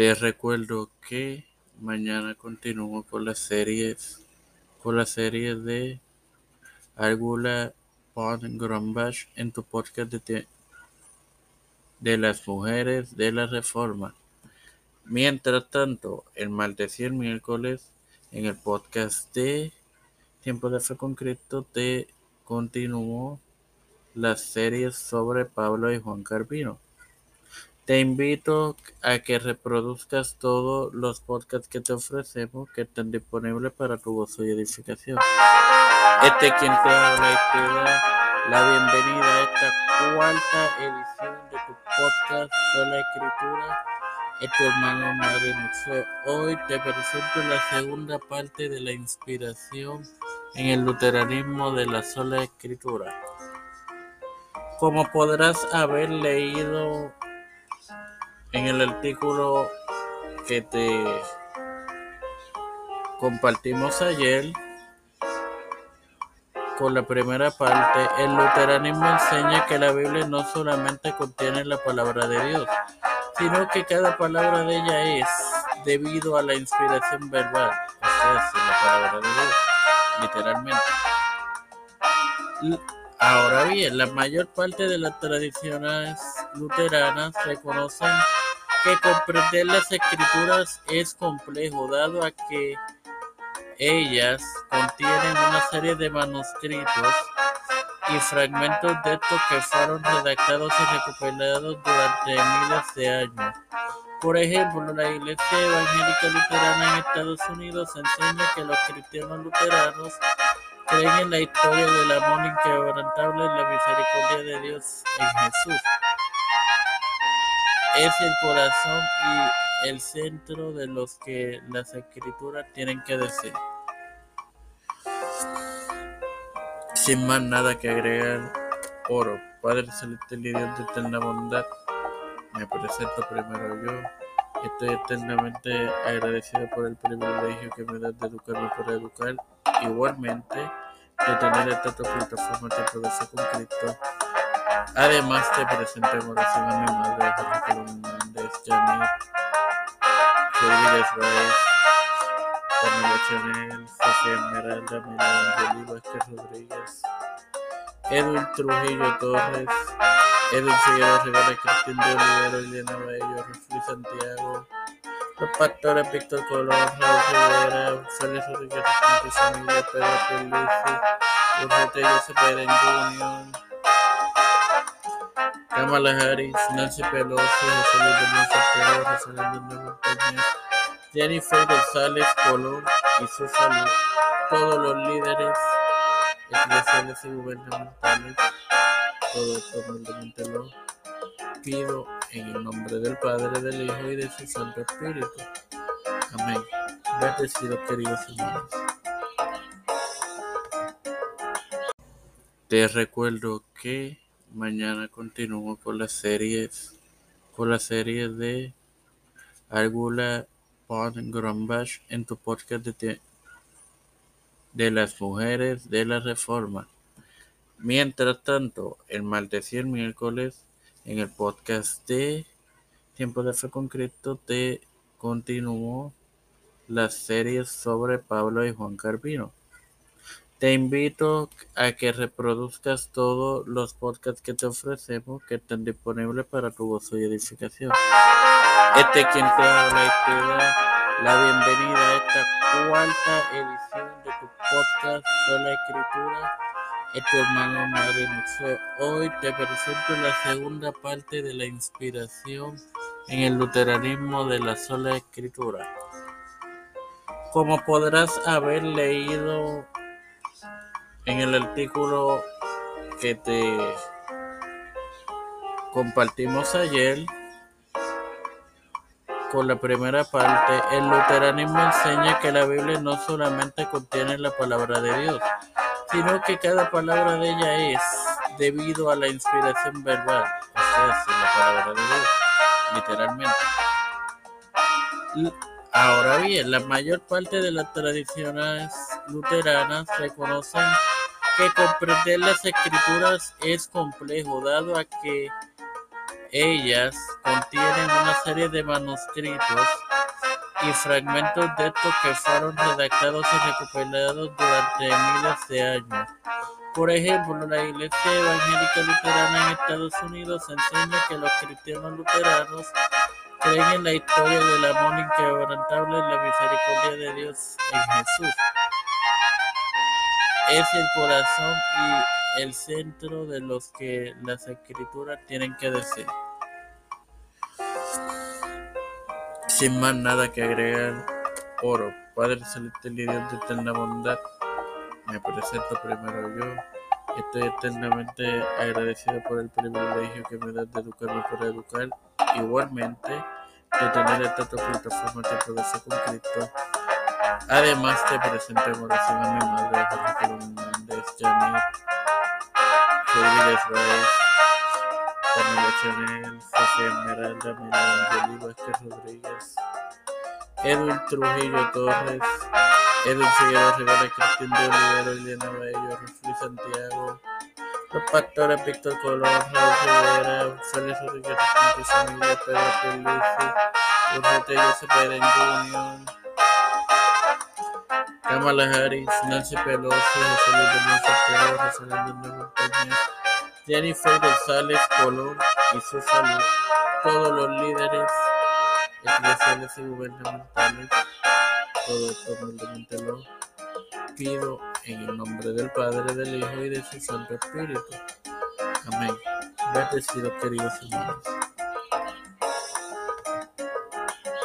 Te recuerdo que mañana continúo con las series, con la serie de Argula Pond Grumbach en tu podcast de, de las mujeres de la reforma. Mientras tanto, el martes y el miércoles en el podcast de Tiempo de Fe con Cristo te continúo las series sobre Pablo y Juan Carvino. Te invito a que reproduzcas todos los podcasts que te ofrecemos que están disponibles para tu gozo y edificación. Este quien te habla y te da la bienvenida a esta cuarta edición de tu podcast Sola Escritura. Es tu hermano Mario. Hoy te presento la segunda parte de la inspiración en el luteranismo de la sola escritura. Como podrás haber leído en el artículo que te compartimos ayer, con la primera parte, el luteranismo enseña que la Biblia no solamente contiene la palabra de Dios, sino que cada palabra de ella es debido a la inspiración verbal, o sea, la palabra de Dios, literalmente. Ahora bien, la mayor parte de las tradiciones luteranas reconocen que comprender las escrituras es complejo, dado a que ellas contienen una serie de manuscritos y fragmentos de estos que fueron redactados y recopilados durante miles de años. Por ejemplo, la Iglesia Evangélica Luterana en Estados Unidos enseña que los cristianos luteranos creen en la historia del amor inquebrantable y la misericordia de Dios en Jesús es el corazón y el centro de los que las escrituras tienen que decir. Sin más nada que agregar, oro, Padre Celestial y Dios de eterna bondad, me presento primero yo. Estoy eternamente agradecido por el privilegio que me das de educarme por educar. Igualmente, de tener esta plataforma de poder con Cristo Además, te oración a mi madre, Jorge Colón Méndez, Janet, Rodríguez Baez, Camila Chanel, Sofía Esmeralda, Milán Angeli Vázquez Rodríguez, Edwin Trujillo Torres, Edwin Figueroa Rivera, Cristín de Olivero, Elena Bello, Luis Santiago, los pastores Víctor Colón, Raúl Rivera, Félix Rodríguez, Familia, Pedro Pelisi, Urrete Joseph Biden Jr., Kamala Harris, Nancy Pelosi, José Luis Domínguez Rosalía Montañez, Jennifer González Colón y su salud, todos los líderes eclesiales y gubernamentales, todo lo pido en el nombre del Padre, del Hijo y de su Santo Espíritu. Amén. Bendecidos queridos hermanos. Te recuerdo que Mañana continúo con las series, con la serie de Argula Pond Grumbach en tu podcast de, de las mujeres de la reforma. Mientras tanto, el martes y el miércoles en el podcast de Tiempo de Fe con Cristo te continúo las series sobre Pablo y Juan Carvino. Te invito a que reproduzcas todos los podcasts que te ofrecemos que están disponibles para tu gozo y edificación. Este quien te habla y te da la bienvenida a esta cuarta edición de tu podcast Sola Escritura. Es tu hermano Mario. Hoy te presento la segunda parte de la inspiración en el luteranismo de la sola escritura. Como podrás haber leído en el artículo que te compartimos ayer, con la primera parte, el luteranismo enseña que la Biblia no solamente contiene la palabra de Dios, sino que cada palabra de ella es debido a la inspiración verbal, o sea, la palabra de Dios, literalmente. Ahora bien, la mayor parte de las tradiciones luteranas reconocen que comprender las escrituras es complejo, dado a que Ellas contienen una serie de manuscritos y fragmentos de estos que fueron redactados y recopilados durante miles de años. Por ejemplo, la Iglesia Evangélica Luterana en Estados Unidos enseña que los cristianos luteranos creen en la historia del amor inquebrantable y la misericordia de Dios en Jesús. Es el corazón y el centro de los que las escrituras tienen que decir. Sin más nada que agregar, oro, Padre Celestial y Dios de eterna bondad, me presento primero yo. Estoy eternamente agradecido por el privilegio que me das de educarme para educar. Igualmente, de tener esta plataforma de progreso con Cristo. Además, te oración a mi madre, Jorge Colón Hernández, Janet, Rodríguez Reyes, Camila Chanel, Sofía Esmeralda, Angeli Vázquez Rodríguez, Edwin Trujillo Torres, Edwin Figueroa Rivera, Cristín de Olivero, Elena Bello, Rufli Santiago, los pastores Víctor Colón, Raúl Rivera, Félix Rodríguez, Familia, Pedro Pierluisi, Urrutia Joseph Biden Jr., Kamala Harris, Nancy Pelosi, José Luis Domínguez Ortega, Rosalinda Montañez, Jennifer González Colón y su salud, todos los líderes eclesiales y gubernamentales, todo esto lo pido en el nombre del Padre, del Hijo y de su Santo Espíritu. Amén. Bendecidos queridos hermanos.